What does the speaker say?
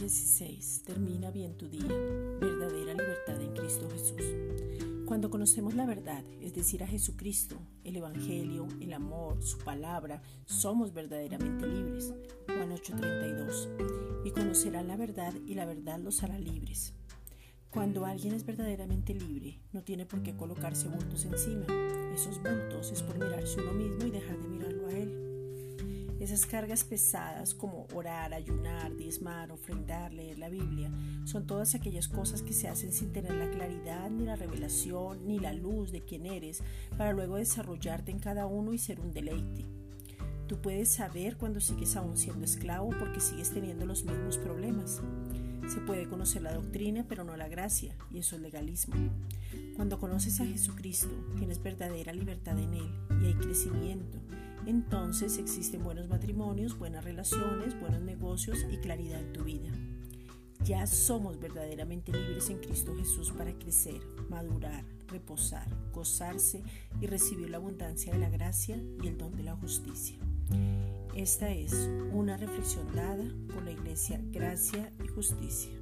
16. Termina bien tu día. Verdadera libertad en Cristo Jesús. Cuando conocemos la verdad, es decir, a Jesucristo, el Evangelio, el amor, su palabra, somos verdaderamente libres. Juan 8:32. Y conocerán la verdad y la verdad los hará libres. Cuando alguien es verdaderamente libre, no tiene por qué colocarse bultos encima. Esos bultos es por mirarse uno mismo y dejar de mirar esas cargas pesadas como orar, ayunar, diezmar, ofrendar, leer la Biblia, son todas aquellas cosas que se hacen sin tener la claridad, ni la revelación, ni la luz de quién eres, para luego desarrollarte en cada uno y ser un deleite. Tú puedes saber cuando sigues aún siendo esclavo porque sigues teniendo los mismos problemas. Se puede conocer la doctrina, pero no la gracia, y eso es legalismo. Cuando conoces a Jesucristo, tienes verdadera libertad en Él y hay crecimiento entonces existen buenos matrimonios, buenas relaciones, buenos negocios y claridad en tu vida. Ya somos verdaderamente libres en Cristo Jesús para crecer, madurar, reposar, gozarse y recibir la abundancia de la gracia y el don de la justicia. Esta es una reflexión dada por la Iglesia Gracia y Justicia.